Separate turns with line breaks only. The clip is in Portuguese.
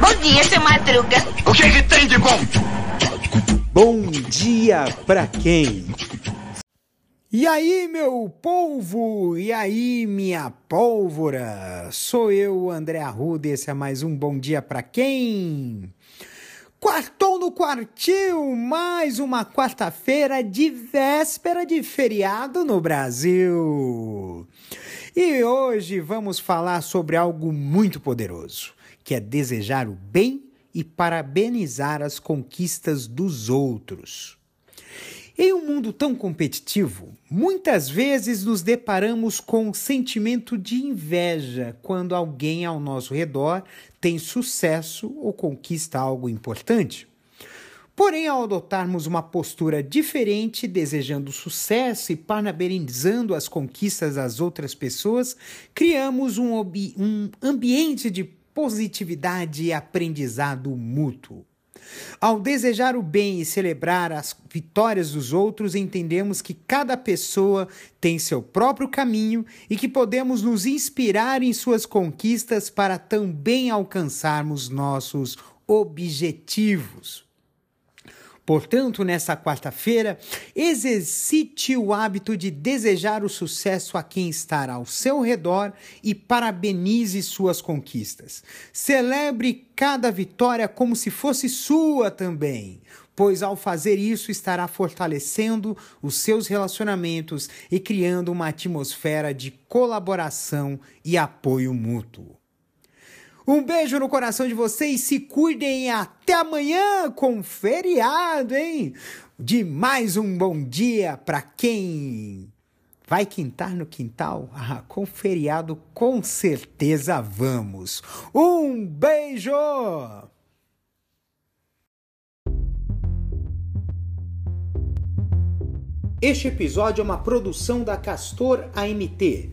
Bom dia, seu Madruga.
O que, que tem de bom?
Bom dia pra quem? E aí, meu polvo? E aí, minha pólvora? Sou eu, André Arruda, e esse é mais um Bom Dia Pra Quem? Quartou no quartil, mais uma quarta-feira de véspera de feriado no Brasil. E hoje vamos falar sobre algo muito poderoso, que é desejar o bem e parabenizar as conquistas dos outros. Em um mundo tão competitivo, muitas vezes nos deparamos com um sentimento de inveja quando alguém ao nosso redor tem sucesso ou conquista algo importante. Porém, ao adotarmos uma postura diferente, desejando sucesso e parabenizando as conquistas das outras pessoas, criamos um, um ambiente de positividade e aprendizado mútuo. Ao desejar o bem e celebrar as vitórias dos outros, entendemos que cada pessoa tem seu próprio caminho e que podemos nos inspirar em suas conquistas para também alcançarmos nossos objetivos. Portanto, nessa quarta-feira, exercite o hábito de desejar o sucesso a quem está ao seu redor e parabenize suas conquistas. Celebre cada vitória como se fosse sua também, pois ao fazer isso estará fortalecendo os seus relacionamentos e criando uma atmosfera de colaboração e apoio mútuo. Um beijo no coração de vocês, se cuidem até amanhã com feriado, hein? De mais um bom dia para quem vai quintar no quintal? Ah, com feriado com certeza vamos. Um beijo! Este episódio é uma produção da Castor AMT